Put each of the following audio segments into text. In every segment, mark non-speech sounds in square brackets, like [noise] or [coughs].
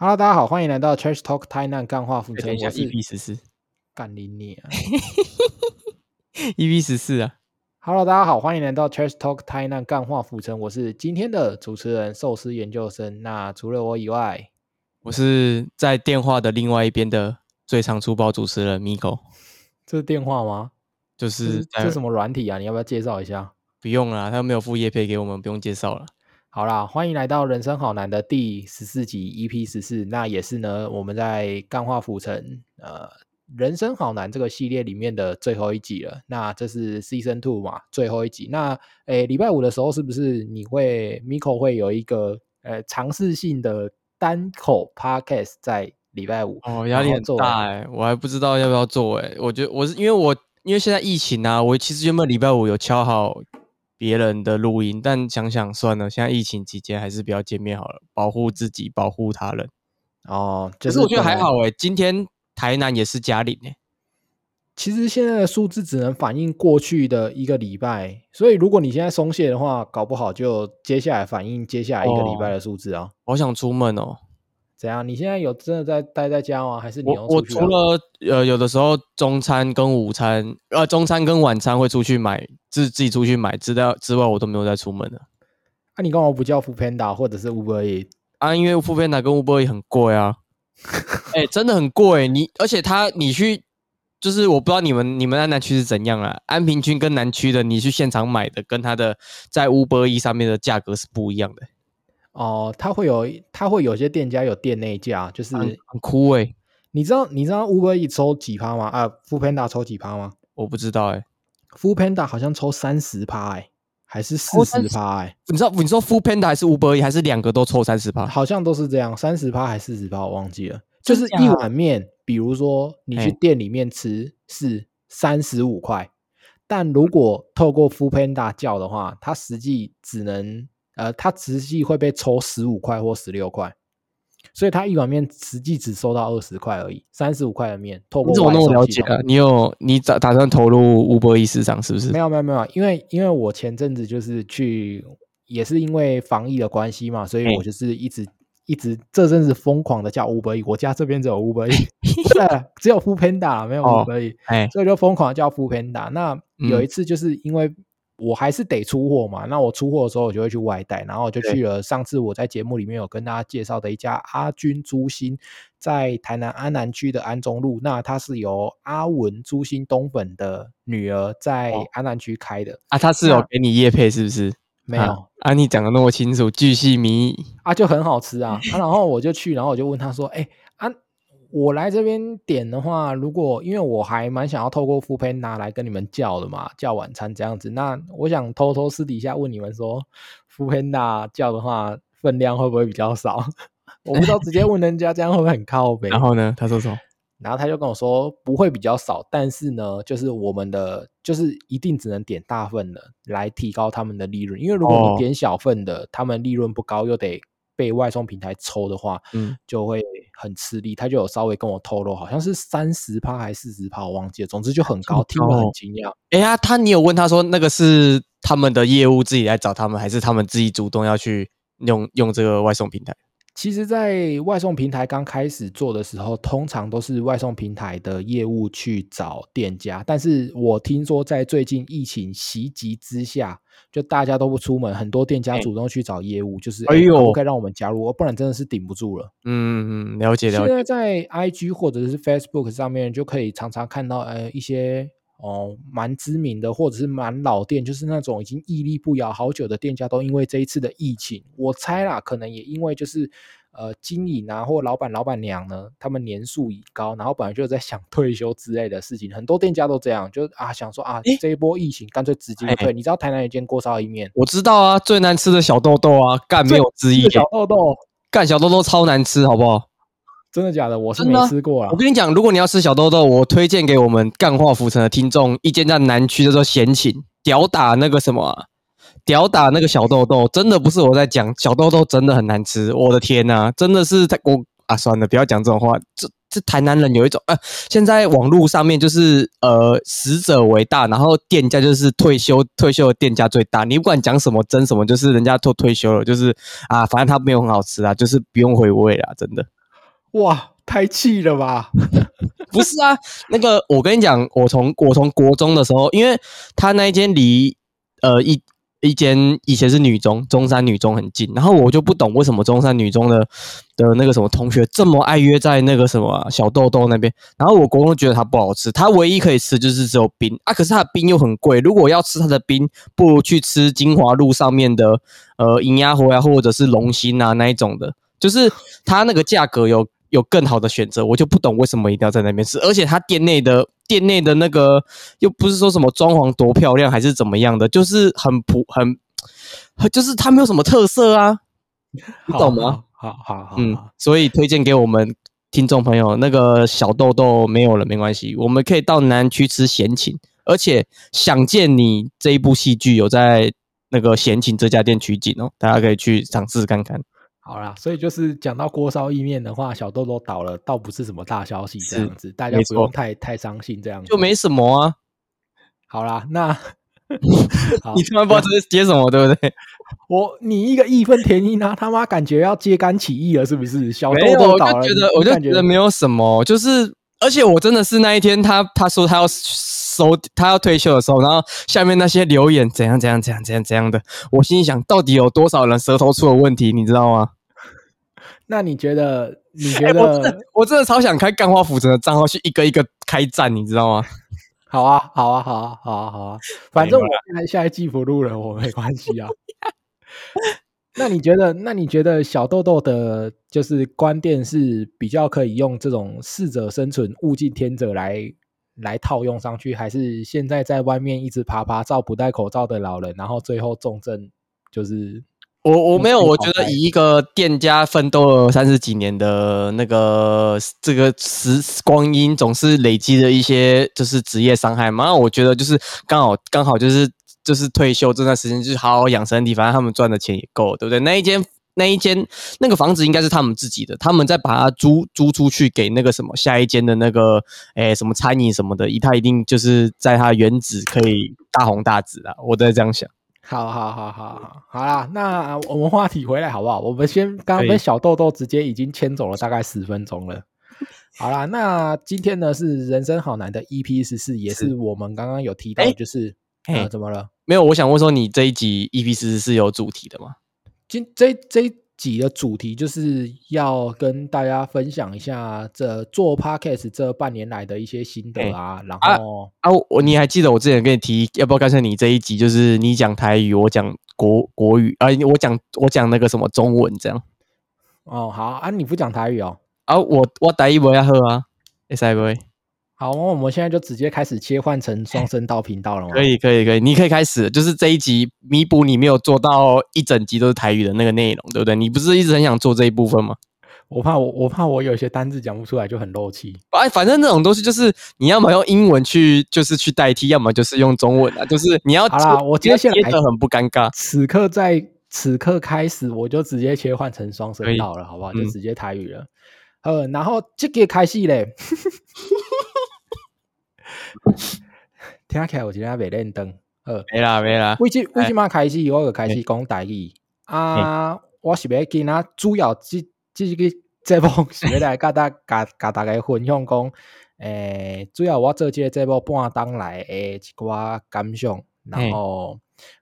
，Hello，大家好，欢迎来到 Trash Talk 台南干话浮城，哎等一下我是，EP 十四干你你啊，EP 十四啊，！Hello，大家好，欢迎来到 Trash Talk 台南干化浮城，我是今天的主持人寿司研究生。那除了我以外，我是在电话的另外一边的最常出包主持人 Miko，这是电话吗？就是在这是什么软体啊？你要不要介绍一下？不用啦，他没有付业配给我们，不用介绍了。好啦，欢迎来到人生好难的第十四集 EP 十四，那也是呢我们在干化浮城呃人生好难这个系列里面的最后一集了。那这是 Season Two 嘛，最后一集。那诶礼拜五的时候是不是你会 Miko 会有一个呃尝试性的单口 Podcast 在礼拜五？哦，压力很大哎、我还不知道要不要做哎、我觉得我是因为我因为现在疫情啊，我其实原本礼拜五有敲好别人的录音，但想想算了，现在疫情期间还是不要见面好了，保护自己，保护他人。哦，就可是我觉得还好哎、今天台南也是嘉陵哎、其实现在的数字只能反映过去的一个礼拜，所以如果你现在松懈的话，搞不好就接下来反映接下来一个礼拜哦的数字啊。好想出门哦。怎样？你现在有真的在待在家吗？还是你我除了呃有的时候中餐跟午餐，呃中餐跟晚餐会出去买，自自己出去买，之外之外我都没有再出门了那、你干嘛不叫 f o o Panda 或者是 Uber E？啊，因为富片达跟 Uber 也很贵啊，哎、真的很贵，你而且他你去。就是我不知道你们你们安南区是怎样啊，安平区跟南区的，你去现场买的跟他的在 Uber E 上面的价格是不一样的，哦，它会有它会有些店家有店内价，就是很很酷哎、你知道你知道 Uber E 抽几趴吗？啊 f o o Panda 抽几趴吗我不知道哎、f o o Panda 好像抽三十趴哎，还是四十趴哎，你知道你说 Food Panda 还是 Uber E 还是两个都抽三十趴？好像都是这样，三十趴还是四十趴，我忘记了。就是一碗面，比如说你去店里面吃是三十五块，但如果透过 f o o Panda 叫的话，它实际只能呃，他实际会被抽十五块或十六块，所以他一碗面实际只收到二十块而已，三十五块的面，透过你怎么那么了解啊？你有你打打算投入 Uber E 市场是不是没？有没有没有，因为因为我前阵子就是去，也是因为防疫的关系嘛，所以我就是一直一直这阵子疯狂的叫 Uber E，我家这边只有 Uber E，[laughs] 对，只有 o o Panda 没有哦 Uber E，、哎，所以就疯狂的叫 o o Panda。那有嗯一次就是因为我还是得出货嘛，那我出货的时候我就会去外带，然后我就去了上次我在节目里面有跟大家介绍的一家阿军猪心，在台南安南区的安中路，那它是由阿文猪心东粉的女儿在哦安南区开的，啊，他是有那给你叶配是不是？没有。啊啊，你讲的那么清楚，巨细靡遗。啊，就很好吃啊 [laughs] 啊！然后我就去，然后我就问他说：“哎、啊，我来这边点的话，如果因为我还蛮想要透过 o o Panda 来跟你们叫的嘛，叫晚餐这样子，那我想偷偷私底下问你们说 o o Panda 叫的话，分量会不会比较少？[laughs] 我不知道直接问人家这样会不会很靠北？[laughs] 然后呢，他说什么？然后他就跟我说不会比较少，但是呢，就是我们的就是一定只能点大份的来提高他们的利润，因为如果哦你点小份的，他们利润不高，又得被外送平台抽的话，嗯，就会很吃力。他就有稍微跟我透露，好像是三十趴还是四十趴，我忘记了，总之就很高，听了很惊讶。哎呀，他你有问他说那个是他们的业务自己来找他们，还是他们自己主动要去用用这个外送平台？其实，在外送平台刚开始做的时候，通常都是外送平台的业务去找店家。但是我听说，在最近疫情袭击之下，就大家都不出门，很多店家哎主动去找业务，就是哎呦可以让我们加入？不然真的是顶不住了。嗯嗯，了解了解现。在在 IG 或者是 Facebook 上面，就可以常常看到呃一些哦蛮知名的或者是蛮老店，就是那种已经屹立不摇好久的店家，都因为这一次的疫情，我猜啦，可能也因为就是呃经营啊或老板老板娘呢，他们年数已高，然后本来就在想 [laughs] 退休之类的事情，很多店家都这样，就啊想说啊诶这一波疫情干脆直接哎退。你知道台南有一间锅烧意面，我知道啊，最难吃的小豆豆啊，干没有之一这个，小豆豆干小豆豆超难吃，好不好？真的假的？我是没吃过啊我。跟你讲，如果你要吃小豆豆，我推荐给我们干化浮城的听众一间在南区叫做闲情，屌打那个什么啊、屌打那个小豆豆，真的不是我在讲，小豆豆真的很难吃，我的天呐、真的是太我啊，算了，不要讲这种话，这这台南人有一种呃，现在网络上面就是呃死者为大，然后店家就是退休退休的店家最大。你不管讲什么真什么，就是人家都退休了，就是啊，反正他没有很好吃啊，就是不用回味啊，真的。哇，太气了吧！[laughs] 不是啊，那个我跟你讲，我从我从国中的时候，因为他那一间离呃一一间以前是女中，中山女中很近，然后我就不懂为什么中山女中的的那个什么同学这么爱约在那个什么小豆豆那边，然后我国中觉得它不好吃，它唯一可以吃就是只有冰啊，可是它的冰又很贵，如果要吃它的冰，不如去吃金华路上面的呃银鸭湖呀，或者是龙心啊那一种的，就是它那个价格有。有更好的选择，我就不懂为什么一定要在那边吃，而且他店内的店内的那个又不是说什么装潢多漂亮还是怎么样的，就是很普很，就是它没有什么特色啊，[laughs] 你懂吗？好好好，嗯，所以推荐给我们听众朋友，那个小豆豆没有了没关系，我们可以到南区吃闲情，而且想见你这一部戏剧有在那个闲情这家店取景哦，大家可以去尝试看看。好啦，所以就是讲到锅烧意面的话，小豆豆倒了，倒不是什么大消息，这样子，大家不用太太伤心，这样就没什么啊。好啦，那 [laughs] 你突然不知道这是接什么，对不对？[laughs] 我你一个义愤填膺啊，他妈感觉要揭竿起义了，是不是？小豆豆倒了，我就觉得，我就觉得没有什么，就是而且我真的是那一天，他他说他要收，他要退休的时候，然后下面那些留言怎样怎样怎样怎样怎样的，我心里想到底有多少人舌头出了问题，你知道吗？那你觉得？你觉得？我真的超想开干花府城的账号去一个一个开战，你知道吗？[laughs] 好啊，好啊，好啊，好啊，好啊！反正我现在下一季不录了，我没关系啊。那你觉得？那你觉得小豆豆的，就是观点是比较可以用这种适者生存、物竞天择来来套用上去，还是现在在外面一直爬爬照、不戴口罩的老人，然后最后重症就是？我我没有，我觉得以一个店家奋斗了三十几年的那个这个时光阴，总是累积的一些就是职业伤害嘛。我觉得就是刚好刚好就是就是退休这段时间，就是好好养身体，反正他们赚的钱也够，对不对？那一间那一间那个房子应该是他们自己的，他们再把它租租出去给那个什么下一间的那个诶什么餐饮什么的，他一定就是在他原址可以大红大紫啊，我在这样想。好好好好好，好啦，那我们话题回来好不好？我们先刚刚被小豆豆直接已经牵走了大概十分钟了。[laughs] 好啦，那今天呢是人生好难的 EP 十四，也是我们刚刚有提到，就是呃怎么了？没有，我想问说你这一集 EP 十四是有主题的吗？今这这。几的主题就是要跟大家分享一下这做 podcast 这半年来的一些心得啊，然后啊，我你还记得我之前跟你提，要不要干脆你这一集就是你讲台语，我讲国国语啊，我讲我讲那个什么中文这样？哦，好啊，你不讲台语哦？啊，我我台语不要喝啊，会使不会？好，我们现在就直接开始切换成双声道频道了吗？可以，可以，可以，你可以开始，就是这一集弥补你没有做到一整集都是台语的那个内容，对不对？你不是一直很想做这一部分吗？我怕我，我怕我有些单字讲不出来就很漏气。哎，反正那种东西就是你要么用英文去，就是去代替，要么就是用中文啊，就是你要好啦，我接下来很不尴尬。此刻在此刻开始，我就直接切换成双声道了，好不好？就直接台语了。呃，然后这个开戏嘞。[laughs] [laughs] 听起来我今天未认灯，呃，没啦没啦。为即为什么开始我就开始讲台语啊？我是要跟啊，主要即即个节目是要来甲大家 [laughs] 跟大家分享讲，诶，主要我做即个节目半当来诶一寡感想，然后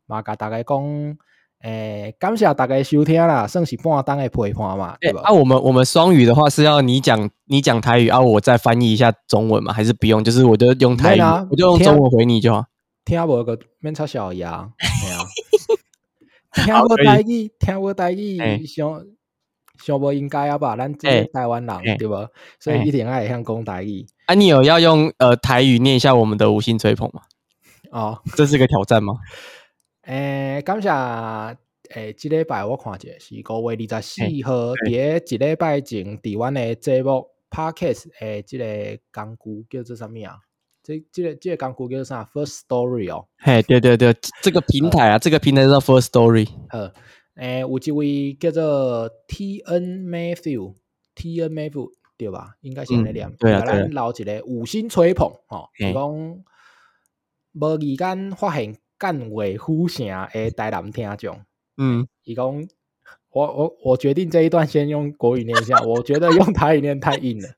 嘛甲大家讲。诶，感谢大家收听啦，算是半当的陪伴嘛，对吧？啊，我们我们双语的话是要你讲你讲台语啊，我再翻译一下中文嘛，还是不用？就是我就用台语，我就用中文回你就好。听无个免插小牙，[laughs] 听无台语，听无台语，想想无应该啊吧？咱这台湾人对吧？所以一定爱向讲台语。啊，你有要用呃台语念一下我们的五星吹捧吗？哦，这是个挑战吗？诶，感谢诶，即礼拜我看者是五月二十四号，伫诶一礼拜前伫阮诶节目 podcast 诶，即个工具叫做啥物啊？这、即个、即个工具叫做啥？First Story 哦。嘿，对对对，这个平台啊，这个平台叫 First Story。好，诶，有一位叫做 T N Matthew，T N Matthew，对吧？应该是安尼念。对啊咱留一个五星吹捧吼，嘿伊讲无意间发现干尾呼声的台南听众，嗯，伊讲我我我决定这一段先用国语念一下，我觉得用台语念太硬了。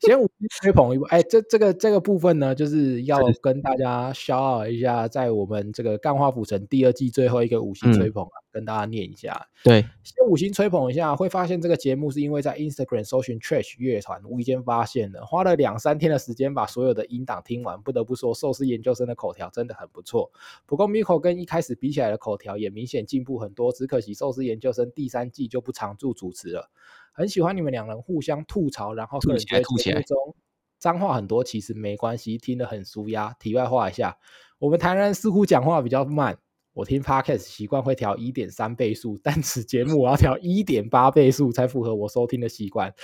先吹捧一波，哎，这这个这个部分呢，就是要跟大家 shout out 一下，在我们这个《干化府城》第二季最后一个五星嗯吹捧啊，跟大家念一下。对，先五星吹捧一下，会发现这个节目是因为在 Instagram 搜寻 Trash 乐团，无意间发现的，花了两三天的时间把所有的音档听完。不得不说，寿司研究生的口条真的很不错。不过 Miko 跟一开始比起来的口条也明显进步很多，只可惜寿司研究生第三季就不常驻主持了。很喜欢你们两人互相吐槽，然后个人吐起来吐起来节目中脏话很多，其实没关系，听得很舒压。题外话一下，我们台南似乎讲话比较慢。我听 podcast 习惯会调一点三倍速，但此节目我要调一点八倍速才符合我收听的习惯。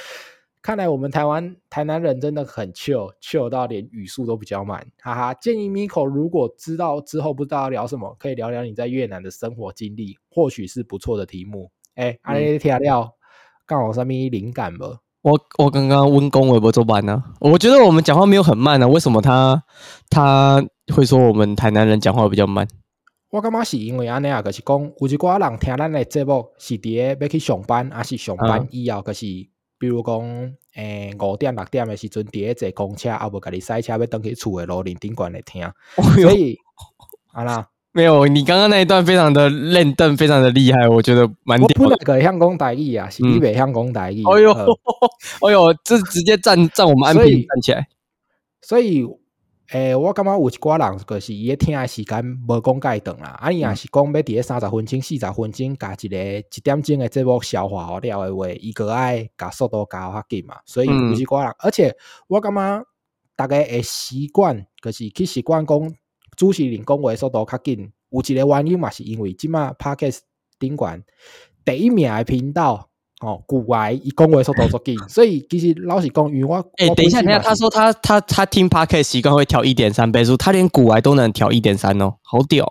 看来我们台湾台南人真的很 chill，chill 到连语速都比较慢，哈哈。建议 Miko 如果知道之后不知道要聊什么，可以聊聊你在越南的生活经历，或许是不错的题目。哎，阿雷听料，刚好上面灵感无？我我刚刚温工微博做版呢，我觉得我们讲话没有很慢啊，为什么他他会说我们台南人讲话比较慢？我感觉是因为安尼啊，就是讲有一寡人听咱的节目是伫咧要去上班，还是上班嗯以后，就是比如讲，诶五点六点的时阵，伫咧坐公车，啊无家己塞车要登去厝的路顶顶管来听，所以啊啦，没有，你刚刚那一段非常的认凳，非常的厉害，我觉得蛮我屌的。本来个香讲台语啊，是你袂晓讲台语，哎呦，呃哎呦，这直接站站我们安平站起来。所以，诶、我感觉有一寡人就是伊咧听的时间无讲介长啦，啊，伊若是讲要伫咧三十分钟、四十分钟，加一个一点钟的节目消化好了的话，伊个爱加速度加较紧嘛，所以有嗯一寡人，而且我感觉大家会习惯，就是去习惯讲主持人讲话速度较紧，有一个原因嘛，是因为即马 Podcast 顶管第一名的频道。哦，古外伊讲话速度足紧，[laughs] 所以其实老实讲，因为我哎、我等一下，等一下，他说他他他听 podcast 习惯会调一点三倍速，他连古外都能调一点三哦，好屌！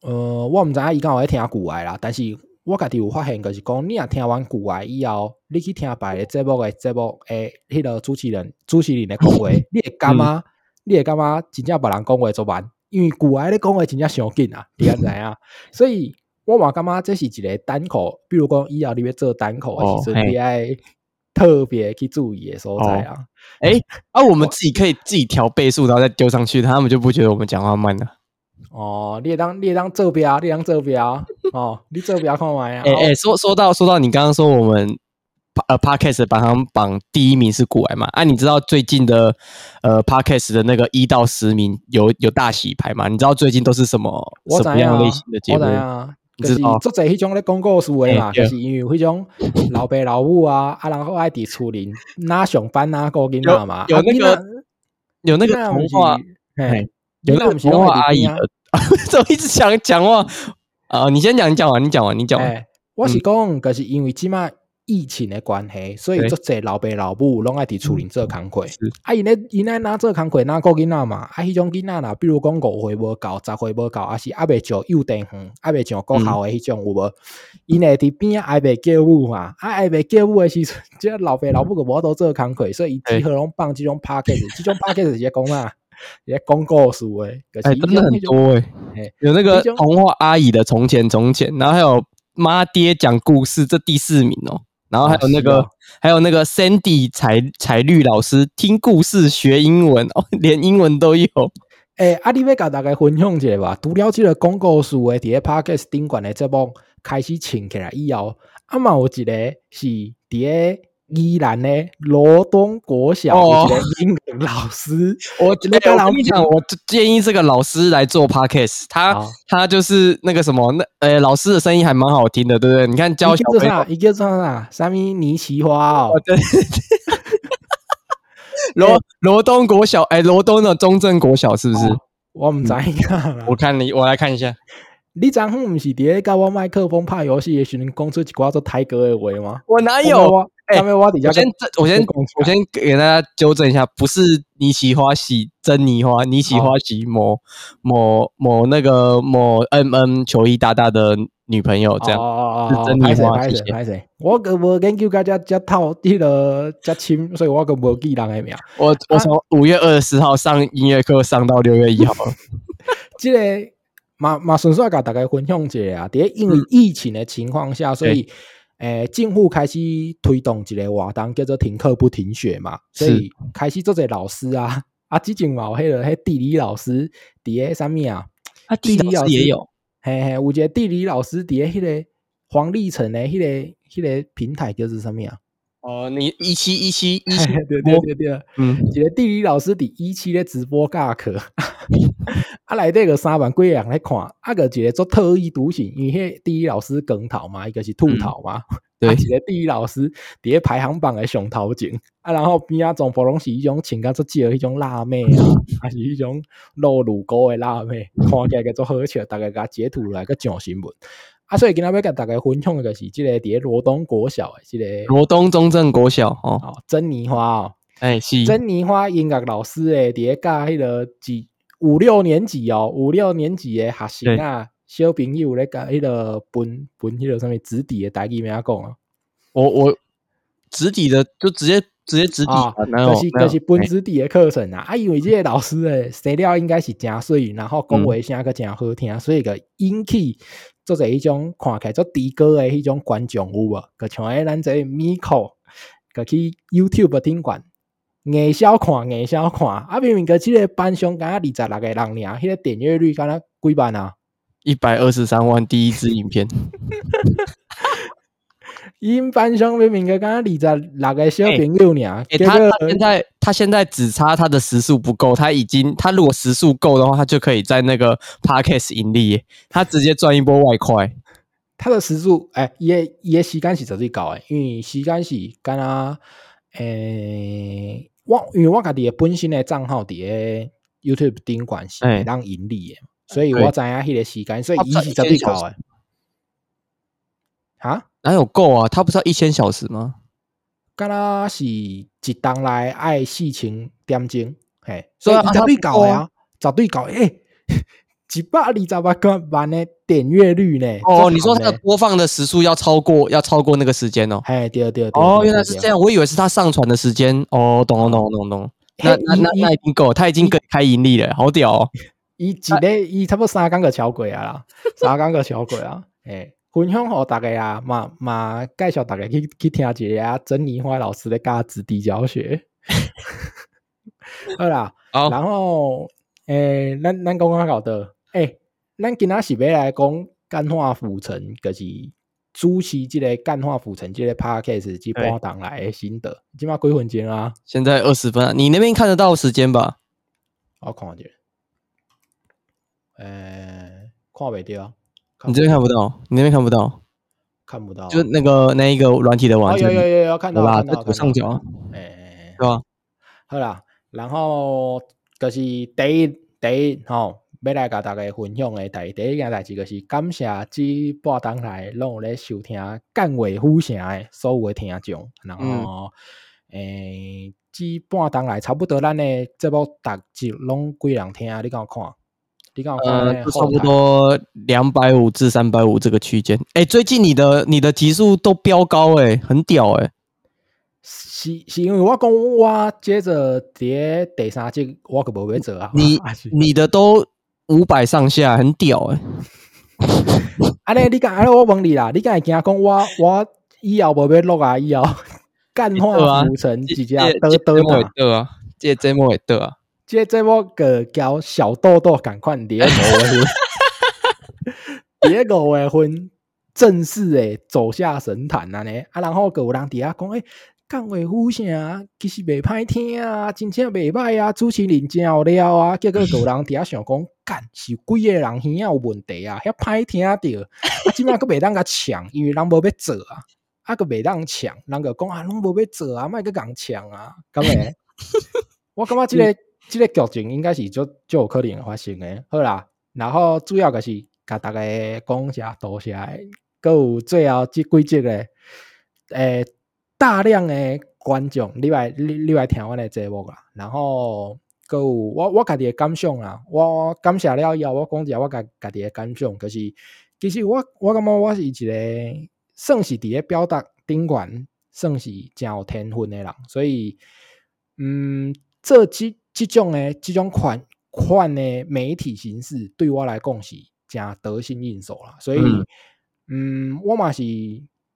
呃，我毋知影伊敢有咧听古外啦，但是我家己有发现，就是讲你若听完古外以后，你去听别个节目诶节目诶，迄个主持人主持人咧讲话，[laughs] 你会感觉、你会感觉真正别人讲话做慢，因为古来咧讲话真正伤紧啊，[laughs] 你安知影？所以我嘛感觉这是一个单口，比如讲以后你要做单口的时阵，哦嘿你爱特别去注意的所在啊。哎、[laughs] 啊，我们自己可以自己调倍数，然后再丢上去，他们就不觉得我们讲话慢了。哦，你会当你会当做标，你会当做标哦，你做标看完啊。哎、哎、说说到说到你刚刚说我们呃 podcast 排行榜第一名是古癌嘛？啊，你知道最近的呃 podcast 的那个一到十名有有大洗牌吗？你知道最近都是什么什么样类型的节我目？知影啊，就是你知道做侪迄种咧讲故事的嘛，就是因为迄种老爸老母啊，啊，然后爱伫厝里哪上班啊，顾囡仔嘛，啊有有那个有那个童话，嘿嘿，有那个囡仔不是童话阿姨啊，[laughs] 怎么一直想讲话啊？你先讲，你讲完，你讲完，你讲完。哎，我是讲，就是因为即马疫情的关系，所以对做侪老爸老母拢爱伫厝里做工课。是啊，因咧因咧哪做工课哪顾囡仔嘛，啊，迄种囡仔啦，比如讲五岁无够、十岁无够，还是还未上幼稚园，还未上国校的迄种有无？因会伫边还未叫母嘛，啊，还未叫母的时阵，即老爸老母个无都做工课，所以伊对只好拢放即种 p a c k a g e 即种 p a c k a g e 是咧讲啊，是咧讲故事诶，就是哎、伊真的很多哎、嘿有那个童话阿姨的从前从前，然后还有妈爹讲故事，这第四名哦。然后还有那个，还有那个 Sandy 彩彩绿老师听故事学英文哦，[laughs] 连英文都有。诶、啊，你要甲大家分享一下吧。除了即个广告数诶，伫咧 Podcast 顶管诶节目开始请起来以后，啊嘛有一个是伫咧宜兰诶罗东国小哦有一个英文老师，[laughs] 我那个老哎我跟你讲，我建议这个老师来做 podcast，他好他就是那个什么，那呃老师的声音还蛮好听的，对不对？你看教伊小朋友叫做啥？伊叫做啥？啥物泥奇花哦？[laughs] 对，罗罗东国小，哎，罗东的中正国小是不是？我毋知影啦。我看你，我来看一下。你昨昏不是伫咧甲我麦克风拍游戏诶时阵讲出一寡做台歌诶话吗？我哪我有？我哎我底下我先我先我先给大家纠正一下，不是你喜花喜珍妮花，你喜花喜某某某那个某 M N 球衣大大的女朋友这样。哦哦哦，拍谁拍谁拍谁，我个无研究甲遮遮透迄个遮深，所以我个无记人诶名。我我从五月二十四号上音乐课上到六月一号。了。[laughs] 即、个嘛嘛顺续甲大家分享一下啊，伫因为疫情的情况下，所以诶、政府开始推动一个活动叫做停课不停学嘛，所以开始做者老师啊，啊，之前嘛有迄个迄地理老师伫诶啥物啊，啊，地理老师也有，嘿嘿，有一个地理老师伫诶迄个黄立成的迄、个迄、个平台叫做啥物啊？哦，你一期一期 [laughs] 一期对对对对。嗯，一个地理老师伫一期咧直播教课，[laughs] 啊内底个三万几个人咧看，啊个一个做特异独行，因为迄地理老师光头嘛，伊个是秃头嘛，对 [laughs] 啊一个地理老师伫咧排行榜的上头前，啊然后边仔全部拢是迄种穿甲做少迄种辣妹啊，[laughs] 还是迄种露乳沟的辣妹，看起来个足好笑，大家甲截图来个上新闻。啊，所以今仔要甲大家分享的就是即个伫咧罗东国小诶即个罗东中正国小哦，哦珍妮花哦。哎是，珍妮花音乐老师诶，伫咧教迄个几五六年级哦，五六年级诶学生啊，小朋友咧甲迄个分分迄个啥物子弟诶台语名讲啊，我我纸底的就直接直接纸底啊，就是就是分哎子弟诶课程啊，啊，因为即个老师诶，声了应该是诚水，然后讲话声个诚好听，所以个引起做者迄种看起来做低歌诶迄种观众有无？个像诶咱这 Miko 个去 YouTube 顶管。硬小看，硬小看，啊！明明个即个班上敢若二十六个人尔，迄、个点阅率敢若几万啊？一百二十三万第一支影片，[laughs] 因班上明明个敢若二十六个小朋友尔，哎、他他现在他现在只差他的时速不够，他已经他如果时速够的话，他就可以在那个 podcast 盈利耶，他直接赚一波外快。他的时速，诶、伊诶伊诶时间是绝对高诶，因为时间是敢若诶，我因为我家己诶本身诶账号伫诶 YouTube 顶管是哎会当盈利诶，所以我知影迄个时间，所以伊是绝对1000小时高诶。哈？哪有够啊？他不是要一千小时吗？敢若是一当来爱四千点钟，嘿，所以伊绝对差不多啊绝对高的。诶，一百二十八个万的点阅率呢？哦，你说他他的播放的时速要超过要超过那个时间哦？哎，对对对，哦，原来是这样，我以为是他上传的时间。哦，懂了懂了懂了懂。那那那那已经够了，他已经可以开盈利了，好屌哦！伊一个伊差不多三工个小鬼啊啦，三工个小鬼啊，[laughs] 哎，[laughs] 分享互大家啊，嘛嘛介绍大家去去听一下啊，珍妮花老师的教子弟教学。[laughs] 好啦，好，然后诶，咱咱刚刚搞的，诶，咱今仔是要来讲干化浮沉，就是主持即个干化浮沉即个 podcast 即对。半档来的心得，即码几分钟啊？现在二十分啊，你那边看得到时间吧？我看一下，诶，看袂着，你这边看不到，你那边看不到，看不到，就那个那一个软体的网哦，站有，有有有看到好吧，在左上角啊，诶，对吧？好啦，然后就是第一第一吼，要来甲大家分享诶第第一件代志，就是感谢即半当来拢有咧收听干话虎城诶所有的听众，然嗯后诶，即半当来差不多咱的节目逐集拢几人听，你敢有看？你敢有看呃，差不？多两百五至三百五这个区间。诶，最近你的你的级数都飙高诶，很屌诶。是是因为我讲我接着伫咧第三集我可无要做啊，你 [laughs] 你的都五百上下，很屌哎。[laughs] 安尼你敢安尼我问你啦，你敢会惊讲我我以后无要录啊？以后 [laughs] 干对化啊浮得得这节目也嘛？得啊，这节目也得啊。这这我个交小豆豆赶快伫咧 [laughs] 五月份，伫咧五月份正式诶走下神坛啊呢啊，然后个有人伫遐讲诶。干话虎声其实袂歹听啊，真正袂歹啊，主持人真有料啊。结果个有人伫遐想讲，干是有几个人耳有问题啊，遐歹听着，啊，即摆佫袂当甲抢，因为人无要做啊，啊，佫袂当抢，人个讲啊，拢无要做啊，莫佫共抢啊，咁诶，[laughs] 我感觉即、个即、个剧情应该是就就有可能会发生诶。好啦，然后主要就是甲大家讲一下多谢的，佮有最后即几集诶，诶、大量的观众，你来你你来听我的节目啦，然后各有我我家己的感想啦，我感谢了以后，我讲一下我家家己的感想，就是其实我我感觉我是一个算是伫咧表达顶悬，算是真有天分的人，所以嗯，这几这种诶，即种款款诶媒体形式对我来讲是真得心应手啦，所以嗯，我嘛是。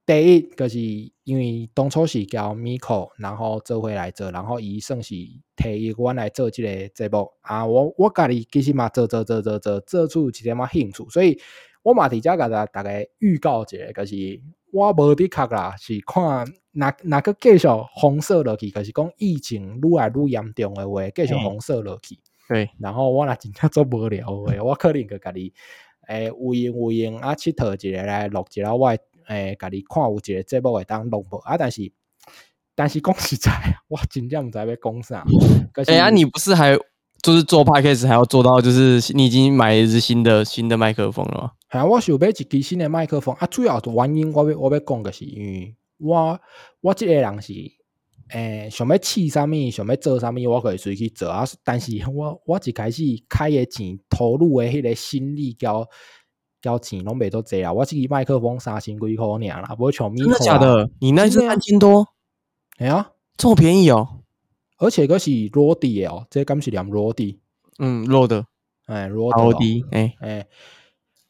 第一就是因为当初是叫 Miko，然后做回来做，然后伊算是提议我来做即个节目啊。我我家己其实嘛做做做做做做出一点仔兴趣，所以我嘛伫遮甲大大概预告一下，就是我无的确啦，是看哪哪个继续红色落去，就是讲疫情愈来愈严重的话，继续红色落去。对，然后我若真正做无聊诶，我可能个家己诶有闲有闲啊，佚佗一个来录一下我。家己看有一个节目会当录无啊？但是，但是讲实在，我真正毋知要讲啥。哎呀，你不是还就是做 podcast 还要做到，就是你已经买一支新的新的麦克风了吗？系啊，我想买一支新的麦克风啊。主要的原因，我要我要讲的是，因为我我即个人是诶，想要试啥物，想要做啥物，我可以随去做啊。但是我我一开始开的钱投入诶迄个心力交。交钱拢袂做济啊！我这支麦克风三千几箍尔啦，无像米真的假的？你那是三千多？哎呀，这么便宜哦！而且个是罗迪的哦，这敢是连罗迪？嗯，罗的，哎，罗迪，哎哎，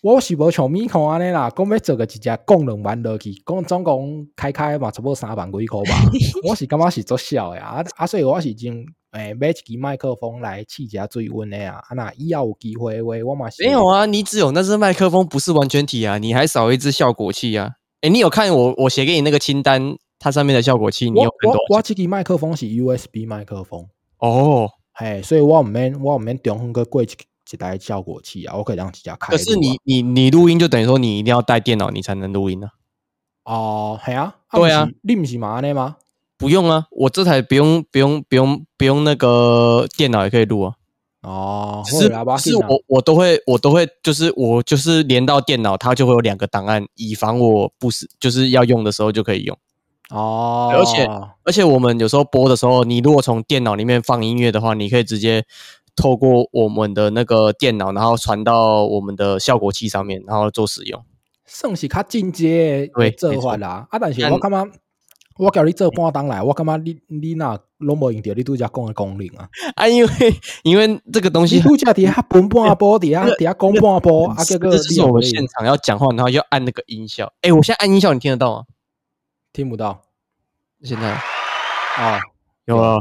我是无像米看安尼啦，讲要做个一只功能万落去，讲总共开开嘛，差不多三万几箍吧。[laughs] 我是感觉是做小诶啊啊，所以我是真。诶，买一支麦克风来试一下水温诶啊！啊，那以后有机会话，我嘛没有啊。你只有那支麦克风，不是完全体啊，你还少一支效果器啊。诶，你有看我我写给你那个清单，它上面的效果器，你有很多。我这支麦克风是 USB 麦克风哦，嘿，所以我唔免我唔免中风个过一台效果器啊，我可以让自家开。可是你你你录音就等于说你一定要带电脑，你才能录音呢。哦，系啊，对啊，你唔是嘛呢吗？不用啊，我这台不用不用不用不用那个电脑也可以录啊。哦，是是我我都会我都会就是我就是连到电脑，它就会有两个档案，以防我不是就是要用的时候就可以用。哦，而且而且我们有时候播的时候，你如果从电脑里面放音乐的话，你可以直接透过我们的那个电脑，然后传到我们的效果器上面，然后做使用。算是较进阶对这法啦，啊，但是我感觉。我叫你做半当来，我感觉你你那拢无用着你拄则讲的功能啊！啊，因为因为这个东西，拄则伫遐分半波，伫 [laughs] 遐伫遐讲半波，啊，这个是我们现场要讲话，然后要按那个音效。哎，我现在按音效，你听得到吗？听不到。现在啊，有啊，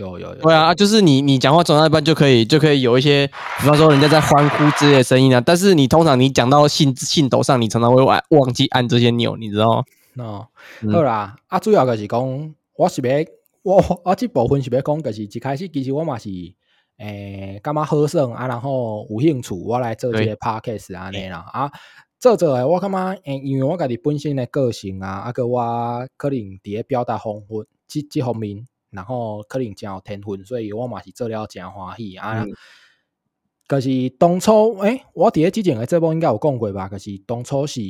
有有有。对啊，就是你你讲话讲到一半就可以就可以有一些，比方说人家在欢呼之类的声音啊。但是你通常你讲到信信头上，你常常会忘忘记按这些钮，你知道吗？喏，好啦，啊，主要就是讲，我是要我我这部分是要讲，就是一开始其实我嘛是诶，感觉好耍啊，然后有兴趣，我来做这个 podcast 安尼啦，啊，做做诶，我感觉诶，因为我家己本身的个性啊，啊个我可能伫咧表达方法即即方面，然后可能真有天分，所以我嘛是做了真欢喜啊。可是当初诶，我伫咧之前诶节目应该有讲过吧？可是当初是。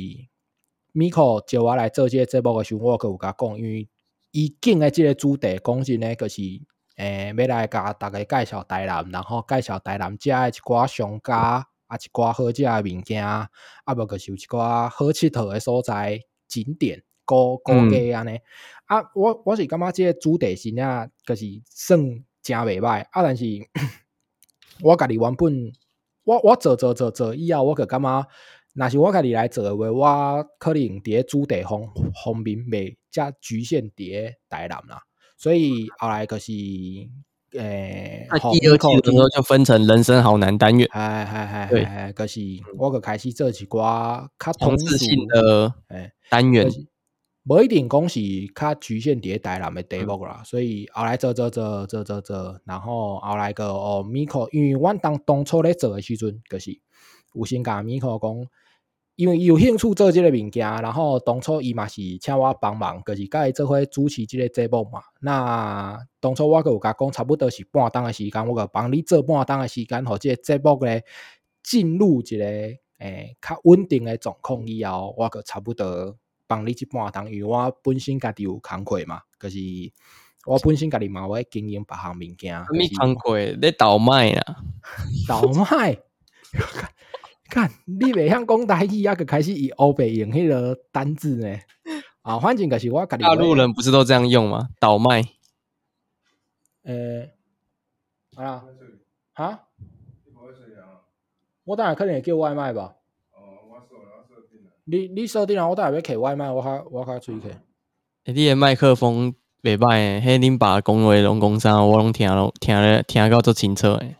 Miko 叫我来做即个节目诶时候，我有甲讲，因为伊今诶即个主题讲真呢，就是诶，要来甲大家介绍台南，然后介绍台南遮诶一寡商家，啊一寡好食诶物件，啊无就是有一寡好佚佗诶所在景点，高高街安尼。啊，我我是感觉这个主题是啊，就是算真袂歹，啊，但是 [coughs] 我家己原本我我做做做做以后，我就感觉。若是我家己来做诶话，我可能伫咧主题方方面袂遮局限伫咧台南啦，所以后来就是 [coughs] 诶，第二季的时候就分成人生好难单元，哎哎哎，哎，就是我个开始做一寡较同质性的诶单元，无一定讲是较局限伫咧台南诶题目啦，所以后来做做做做做做，然后后来个哦米可，因为阮当当初咧做诶时阵，就是有先甲米可讲。因为有兴趣做即个物件，然后当初伊嘛是请我帮忙，就是甲伊做伙主持即个节目嘛。那当初我个有甲讲，差不多是半档诶时间，我个帮你做半档诶时间，互即个节目咧进入一个诶较稳定诶状况以后，我个差不多帮你一半当，因为我本身家己有工课嘛，就是我本身家己嘛，我会经营别项物件，什么工课？你倒卖啊？倒卖？[laughs] 看你袂晓讲台语，啊，个开始以欧北用迄个单字呢？啊，反正就是我家己。大陆人不是都这样用吗？倒卖？呃，啊，哈？我当然可能会叫外卖吧。你你设定啊，我当然要摕外卖，我较我较出去。诶，你诶麦克风袂歹诶，迄恁爸讲话拢讲啥，我拢听拢听咧听到足清楚诶。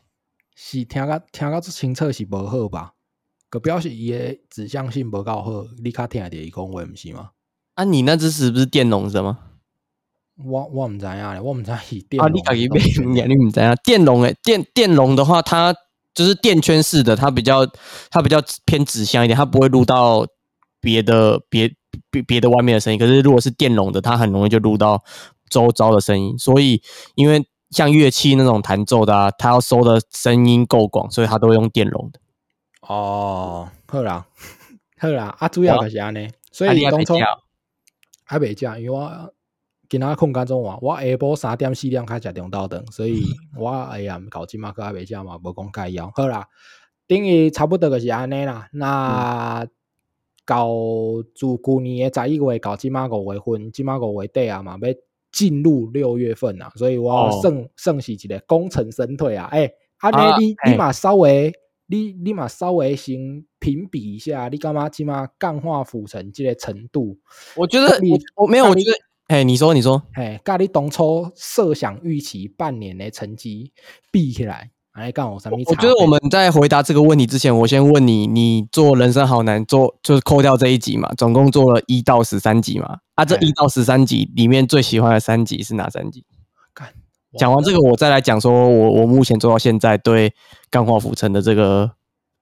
是听到听到足清楚是无好吧？个表示伊诶指向性无够好，你较听着伊讲话毋是吗？啊，你那只是不是电容的吗？我我毋知影咧，我毋知是电。啊，你家己买物件，你毋知影电容诶，电电容的话，它就是电圈式的，它比较它比较偏指向一点，它不会录到。别的别别别的外面的声音，可是如果是电容的，它很容易就录到周遭的声音。所以，因为像乐器那种弹奏的，啊，它要收的声音够广，所以它都会用电容的。哦，好啦，[laughs] 好啦，啊，主要就是安尼。所以当初还未食，因为我今仔困觉中话，我下晡三点四点开食中昼顿，所以 [laughs] 我哎呀搞今嘛个还未食嘛，无讲介要。好啦，等于差不多就是安尼啦。那到自旧年的十一月到即马五月份，即马五月底啊嘛，要进入六月份啊，所以我算算是一个功成身退啊。诶，安尼你你嘛稍微你你嘛稍微先评比一下，你感觉即马钢化浮成这个程度？我觉得你我没有，我觉得诶，你说你说，诶，甲你当初设想预期半年的成绩比起来。来干我什么？我觉得我们在回答这个问题之前，我先问你：你做人生好难做，就是扣掉这一集嘛，总共做了一到十三集嘛？啊，这一到十三集里面最喜欢的三集是哪三集？讲完这个，我再来讲说我我目前做到现在对钢化浮尘的这个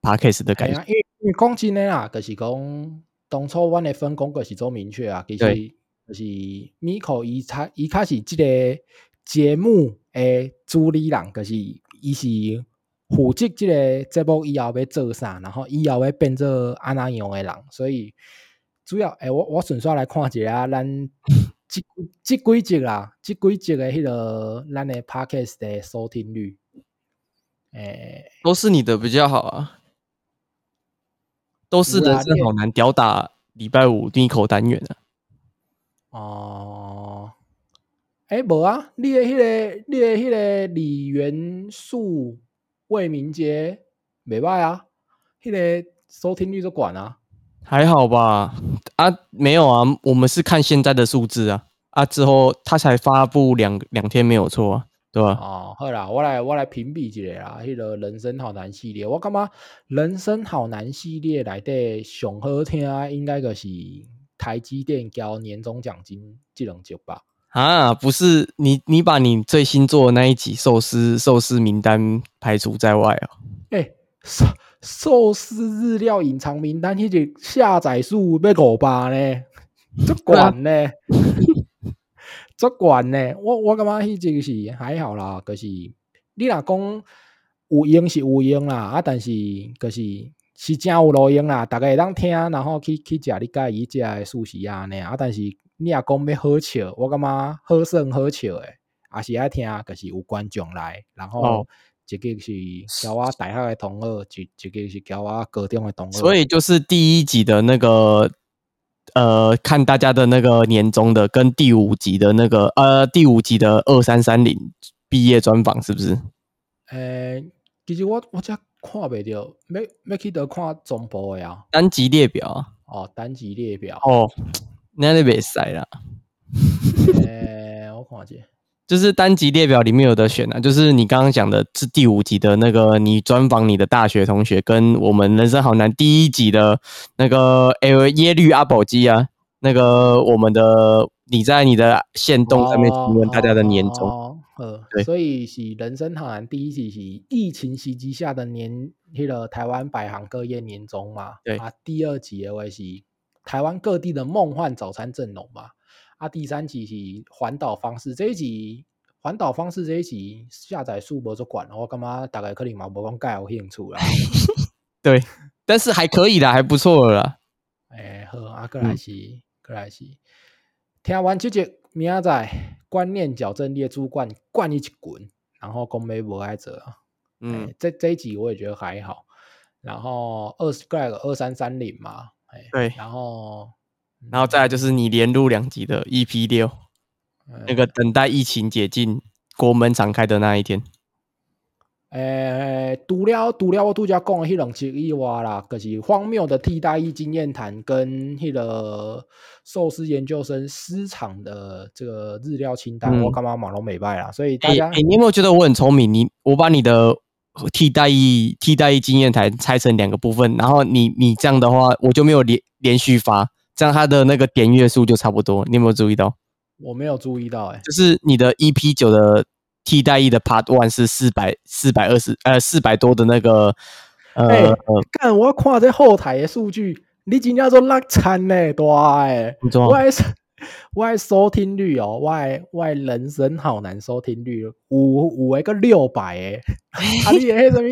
p a c k a g e 的感觉。因为因为讲真的啦，就是讲当初我的分工就是做明确啊，其实就是 Miko 伊开伊开始这个节目的主理人就是。伊是负责即个节目以后要做啥，然后以后要变做安那样诶人，所以主要诶，我我顺续来看一下咱即即几集啦，即几集诶迄个咱诶 podcast 的收听率，诶，都是你的比较好啊，都是的，真好难吊打礼拜五第一口单元啊，哦。哎，无啊！你诶迄个，你诶迄个李元素魏明杰袂歹啊，迄个收听率都管啊，还好吧？啊，没有啊，我们是看现在的数字啊，啊之后他才发布两两天没有错啊，对吧？哦，好啦，我来我来评比一下啦，迄个人生好难系列，我感觉人生好难系列内底上好听啊，应该就是台积电交年终奖金这两集吧。啊，不是你，你把你最新做的那一集寿司寿司名单排除在外啊？哎，寿寿司日料隐藏名单，迄个下载数要五百呢，足管呢，足管呢。我我感觉迄个是还好啦，就是你若讲有用是有用啦，啊，但是就是是真有路用啦，大家会当听，然后去去食你介意食的寿司啊呢，啊，但是。你也讲要好笑，我感觉好声好笑诶，也是爱听，就是有观众来，然后一个是交我大学诶同学，一一个是交我高中诶同学。所以就是第一集的那个，呃，看大家的那个年终的，跟第五集的那个，呃，第五集的二三三零毕业专访是不是？诶，其实我我只看袂着，要要去得看总部的啊，单集列表哦，单集列表哦。那那别塞了。呃，[laughs] 我看下，就是单集列表里面有的选啊，就是你刚刚讲的是第五集的那个，你专访你的大学同学，跟我们人生好难第一集的那个诶耶律阿保机啊，那个我们的你在你的线动上面询问大家的年终，呃，对，所以是人生好难第一集是疫情袭击下的年，那个台湾百行各业年终嘛，对啊，第二集的话是。台湾各地的梦幻早餐阵容嘛，啊，第三集是环岛方式这一集，环岛方式这一集下载数不就管了，我干嘛大概可能嘛无讲盖有兴趣啦。[laughs] 对，但是还可以的，还不错了。[laughs] 哎，好，啊，过来是，过来是听完这集明仔载观念矫正列主管灌一滚，然后公没不爱者，嗯嗯，，这这一集我也觉得还好。然后二十 Greg 二三三零嘛，哎，对然后然后再来就是你连录两集的 EP 六，嗯那个等待疫情解禁、国门敞开的那一天。诶，除了除了我拄则讲的迄两集以外啦，就是荒谬的替代役经验谈跟迄个寿司研究生私厂的这个日料清单，嗯我感觉嘛拢美败啦，所以大哎、家、哎你有没有觉得我很聪明？你我把你的替代役替代役经验台拆成两个部分，然后你你这样的话，我就没有连连续发，这样它的那个点阅数就差不多。你有没有注意到？我没有注意到、诶，就是你的 EP 九的替代役的 Part One 是四百四百二十呃四百多的那个呃、干我看这后台的数据，你真正做落惨呢，大诶！你知道吗？我的收 [laughs] 我的收听率哦，我的我的人生好难收听率五五一个六百诶，[laughs] 啊，你迄什么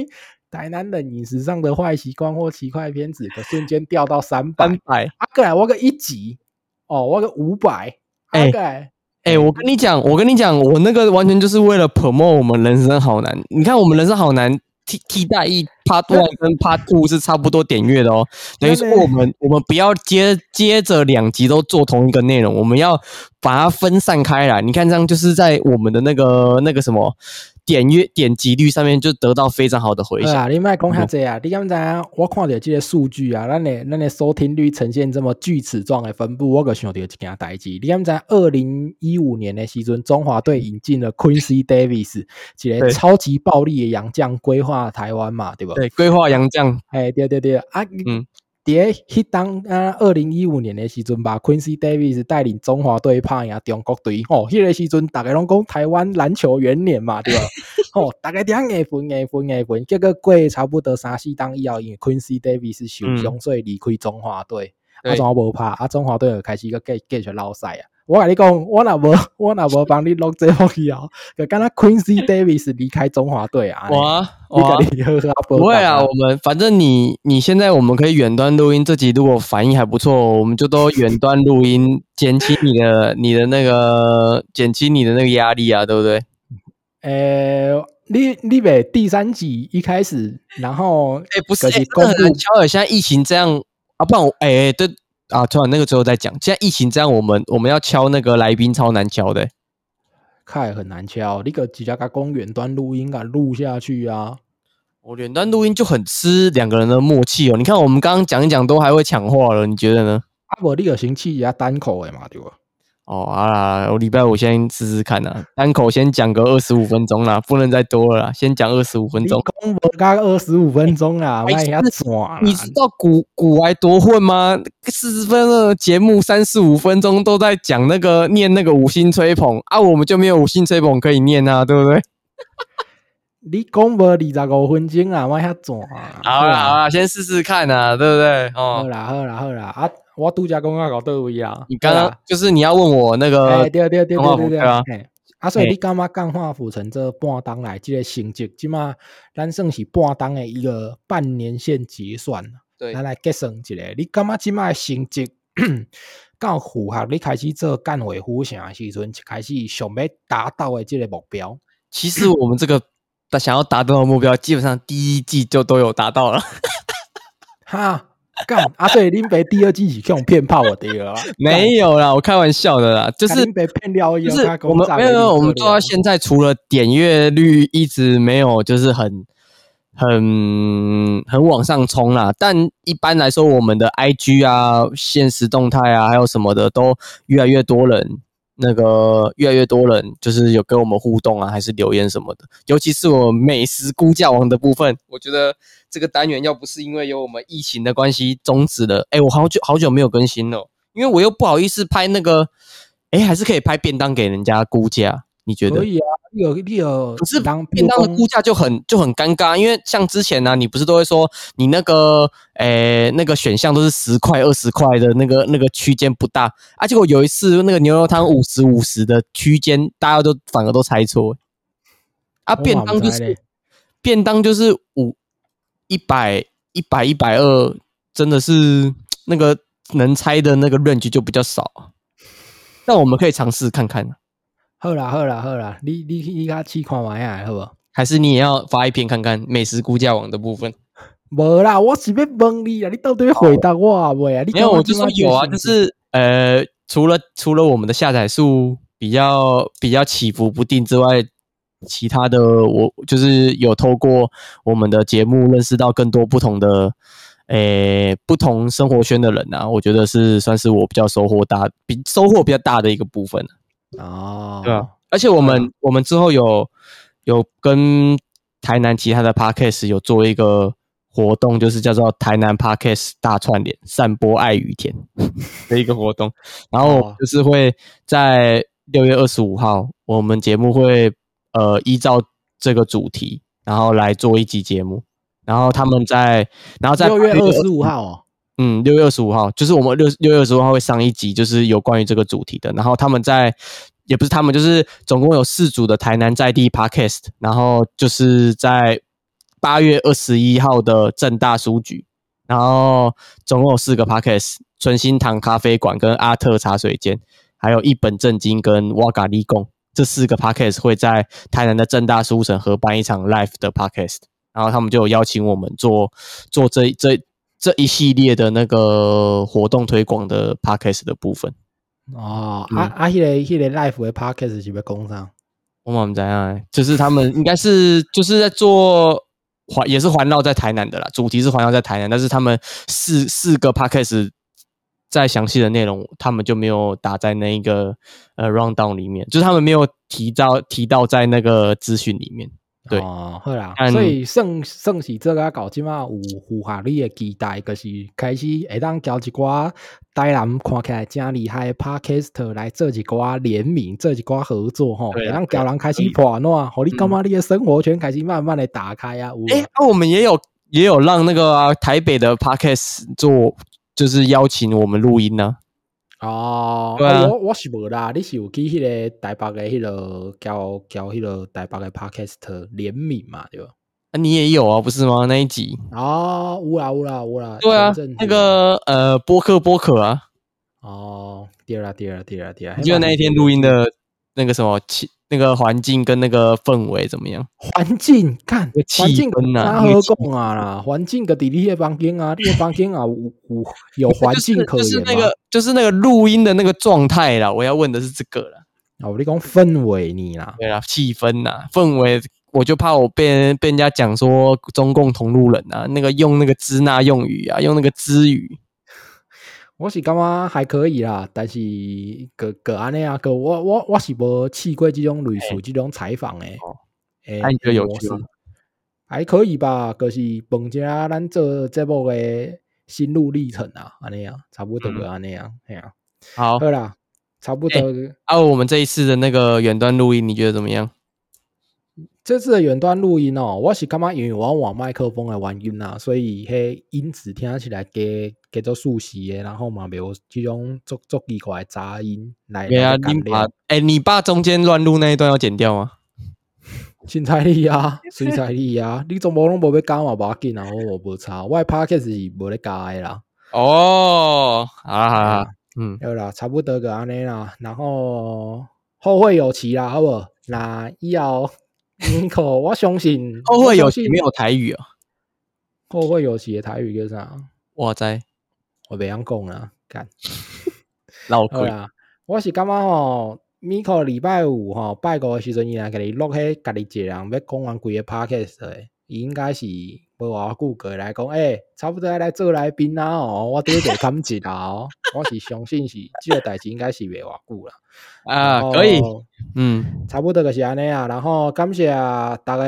台南的饮食上的坏习惯或奇怪片子，可瞬间掉到三百，三百。啊个来我个一集哦，我个五百，啊哎个来哎、我跟你讲，我跟你讲，我那个完全就是为了 promote 我们人生好难。你看，我们人生好难替替代一 Part One 跟 Part Two 是差不多点阅的哦。等于说我们我们不要接接着两集都做同一个内容，我们要把它分散开来。你看，这样就是在我们的那个那个什么点阅点击率上面就得到非常好的回响。对啊，你莫讲下这啊！你敢知影？我看到这些数据啊，咱的咱的收听率呈现这么锯齿状的分布，我就想到一件代志。你敢知？二零一五年的时阵，中华队引进了 Quincy Davis，一个超级暴力的洋将规划台湾嘛，对吧？对，规划洋将，哎，对对对啊，嗯，伫迄当啊，二零一五年的时阵吧，Quincy Davis 带领中华队拍赢中国队，吼、迄、个时阵大家拢讲台湾篮球元年嘛，对吧？[laughs] 吼、大家点硬分硬分硬分，结果过差不多三四档以后，因为 Quincy Davis 受伤，所以离开中华队，啊，对中华无拍，啊，中华队又开始个继继续捞赛啊。我跟你讲，我若无 [laughs] 我若无帮你录这福以后，就敢若 Quincy Davis 离开中华队啊，哇你哇甲！你好好不会啊，我们反正你你现在我们可以远端录音，这集如果反应还不错，我们就都远端录音，减轻你的 [laughs] 你的那个减轻你的那个压力啊，对不对？诶、你你别第三集一开始，然后哎、不是，哎真的很公布难敲的。现在疫情这样啊，不然我哎、哎对啊，突然那个最后再讲。现在疫情这样，我们我们要敲那个来宾超难敲的、看很难敲，你个直接甲公远端录音啊录下去啊。我远端录音就很吃两个人的默契哦。你看我们刚刚讲一讲都还会抢话了，你觉得呢？啊我你个先试一下单口的嘛，对吧？哦，好啦，我礼拜五先试试看啊，单口先讲个二十五分钟啦，不能再多了啦，先讲二十五分你钟。讲无加二十五分钟啦，[laughs] 白卖遐痴转。你知道古古玩多混吗？四十分钟的节目，三十五分钟都在讲那个念那个五星吹捧啊，我们就没有五星吹捧可以念啊，对不对？[laughs] 你讲无二十五分钟啊，我遐转啊。好啦好啦，先试试看啊，对不对？好哦，啦好啦好啦啊！我拄则讲啊到倒位啊。你刚刚就是你要问我那哎个，对对对对对对啊嘿啊，所以你感觉钢化浮成这半当来这个成绩，即马咱算是半当的一个半年线结算。对咱来计算一下，你感觉即马的成绩 [coughs] 够符合你开始做干维护城的时阵，一开始想要达到的这个目标？其实我们这个 [coughs] 想要达到的目标，基本上第一季就都有达到了。[laughs] 哈，干啊！所以恁爸第二季是用骗炮我爹了啊，[laughs] 没有啦，我开玩笑的啦，就是林北骗了以后，就是我们没有，我们做到现在，除了点阅率一直没有就是很很很往上冲啦，但一般来说，我们的 IG 啊、现实动态啊，还有什么的，都越来越多人。那个越来越多人就是有跟我们互动啊，还是留言什么的，尤其是我美食估价王的部分，我觉得这个单元要不是因为有我们疫情的关系终止了，哎，我好久好久没有更新了，因为我又不好意思拍那个，哎，还是可以拍便当给人家估价，你觉得可？以啊，你有你有，可是当便当的估价就很就很尴尬，因为像之前呢、你不是都会说你那个诶、那个选项都是十块二十块的那个那个区间不大啊，结果有一次那个牛肉汤五十五十的区间，大家都反而都猜错啊，便当就是便当就是五一百一百一百二，真的是那个能猜的那个 range 就比较少啊。但我们可以尝试看看，好啦好啦好啦，你你你甲试看卖啊，好无？还是你也要发一篇看看美食估价网的部分？无啦，我是要问你啊，你到底要回答我啊？未啊？你没有，我就说有啊，就是呃，除了除了我们的下载数比较比较起伏不定之外，其他的我就是有透过我们的节目认识到更多不同的诶不同生活圈的人啊，我觉得是算是我比较收获大比收获比较大的一个部分哦，对啊，而且我们我们之后有有跟台南其他的 podcast 有做一个。活动就是叫做台南 Parkes 大串联，散播爱与甜 [laughs] 的一个活动。然后就是会在六月二十五号，我们节目会呃依照这个主题，然后来做一集节目。然后他们在，然后在六月二十五号哦，嗯，六月二十五号就是我们六六月二十五号会上一集，就是有关于这个主题的。然后他们在，也不是他们，就是总共有四组的台南在地 Parkes，然后就是在。八月二十一号的正大书局，然后总共有四个 podcast：纯心堂咖啡馆、跟阿特茶水间，还有一本正经跟瓦嘎利贡。这四个 podcast 会在台南的正大书城合办一场 live 的 podcast，然后他们就邀请我们做做这这这一系列的那个活动推广的 podcast 的部分。哦，啊啊，迄个迄个 life 的 podcast 是不是工商？我们怎样？就是他们应该是就是在做。环也是环绕在台南的啦，主题是环绕在台南，但是他们四四个 podcast 再详细的内容，他们就没有打在那一个呃 rundown 里面，就是他们没有提到提到在那个资讯里面。对，好啦，所以盛盛喜这个搞起嘛有符合你的期待，就是开始会当交一寡台南看起来真厉害 podcast 来做一寡联名，做一寡合作吼，让交人开始破暖，和你感觉你的生活圈开始慢慢的打开啊。哎，那我们也有也有让那个台北的 podcast 做，就是邀请我们录音呢。哦，对我我是无啦，你是有去迄个台北的迄个交交迄个台北的 podcast 联名嘛，对吧？啊，你也有啊，不是吗？那一集哦，有啦有啦有啦，对啊，那个呃，播客播客啊，哦，第二啦第二第二第二，就那一天录音的那个什么气。那个环境跟那个氛围怎么样？环境看气氛呐，何共啊啦？环境个底你的房间啊，你的房间啊，有有环境 [laughs] 可言就是那个，就是那个录音的那个状态啦。我要问的是这个了。我你讲氛围你啦，对啦，气氛呐，氛围，我就怕我被被人家讲说中共同路人啊，那个用那个支那用语啊，用那个支语。我是感觉还可以啦，但是个个安尼啊，个我我我是无试过这种类似这种采访诶，诶，你觉得有趣吗？还可以吧，就是本家咱做节目诶心路历程啊，安尼啊，差不多个安尼啊，嘿啊，好，好啦，差不多。啊，我们这一次的那个远端录音，你觉得怎么样？这次的远端录音哦，我是感觉因为我往麦克风来玩音啊，所以迄音质听起来加加做熟悉的，然后嘛没有这种足足奇怪杂音来。对啊，你把哎，你爸中间乱录那一段要剪掉吗？凊彩你啊，[laughs] 新彩你啊，你总无拢无要加嘛，无要紧啊，我无差，我 a r k 是无咧加诶啦。哦，好好，嗯，好啦，差不多个安尼啦，然后后会有期啦，好不？那以后。[laughs] 我相信后会有期没有台语啊？后会有期的台语叫啥？我知，我袂晓讲啊，干 [laughs] 老贵啊！我是感觉吼，米可礼拜五吼拜五诶时阵，伊来甲你录迄家己一个人要讲完规个 podcast 诶，应该是无偌久过来讲，诶，差不多来做来宾啊！哦，我第一个感激啦哦，[laughs] 我是相信是这个代志应该是袂偌久啦。啊，可以，嗯，差不多就是安尼啊。然后感谢大家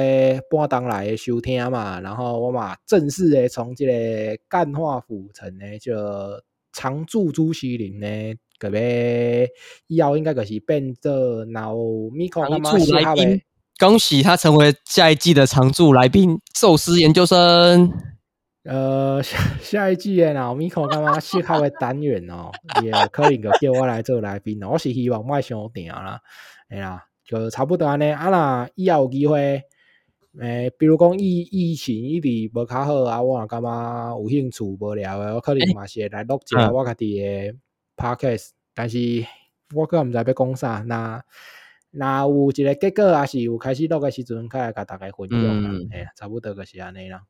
半当来的收听嘛。然后我嘛正式的从这个干化府城呢，就常驻朱西林呢，个别以后应该就是变做老米可常驻来宾。恭喜他成为下一季的常驻来宾，寿司研究生。呃，下下一季诶，那米可干嘛适合的单元哦，也可能就叫我来做来宾哦。我是希望卖伤定啦，哎呀，就差不多安尼啊啦，以后有机会诶，比如讲疫疫情一直无较好啊，我也感觉有兴趣无聊诶，我可能嘛是会来录一下嗯我家己诶 podcast，但是我个毋知要讲啥，那若有一个结果，还是有开始录诶时阵，较来甲大家分享啦嗯，嘿，差不多就是安尼啦。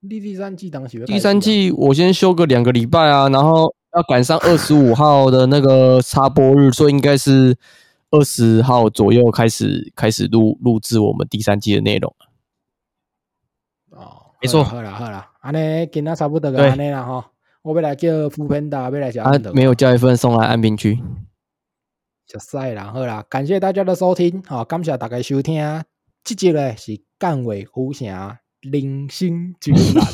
你第三季当时第三始啊季我先休个两个礼拜啊，然后要赶上二十五号的那个插播日，所以应该是二十号左右开始开始录录制我们第三季的内容。哦，没错好啦好啦，安尼今仔差不多就对安尼啦吼。我要来叫副片达，要来吃啊饭，没有叫一份送来安平区。食晒啦，好啦，感谢大家的收听，好、感谢大家收听。这集呢是干尾虎城人生真难，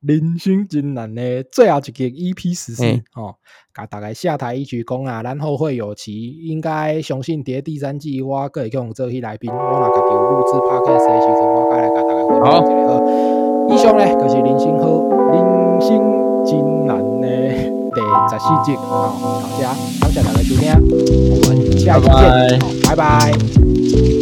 [laughs] 人生真难的最后一集 EP 十四嘿哦，甲大家下台一鞠躬啊，然后会有期，应该相信伫第三季我个会用做迄来宾，我若家己有录制 podcast 的时阵，我该来甲大家分享一下好。以上呢就是人生好，人生真十四集哦，好，谢谢，感谢大家收听，我们下期见，拜拜。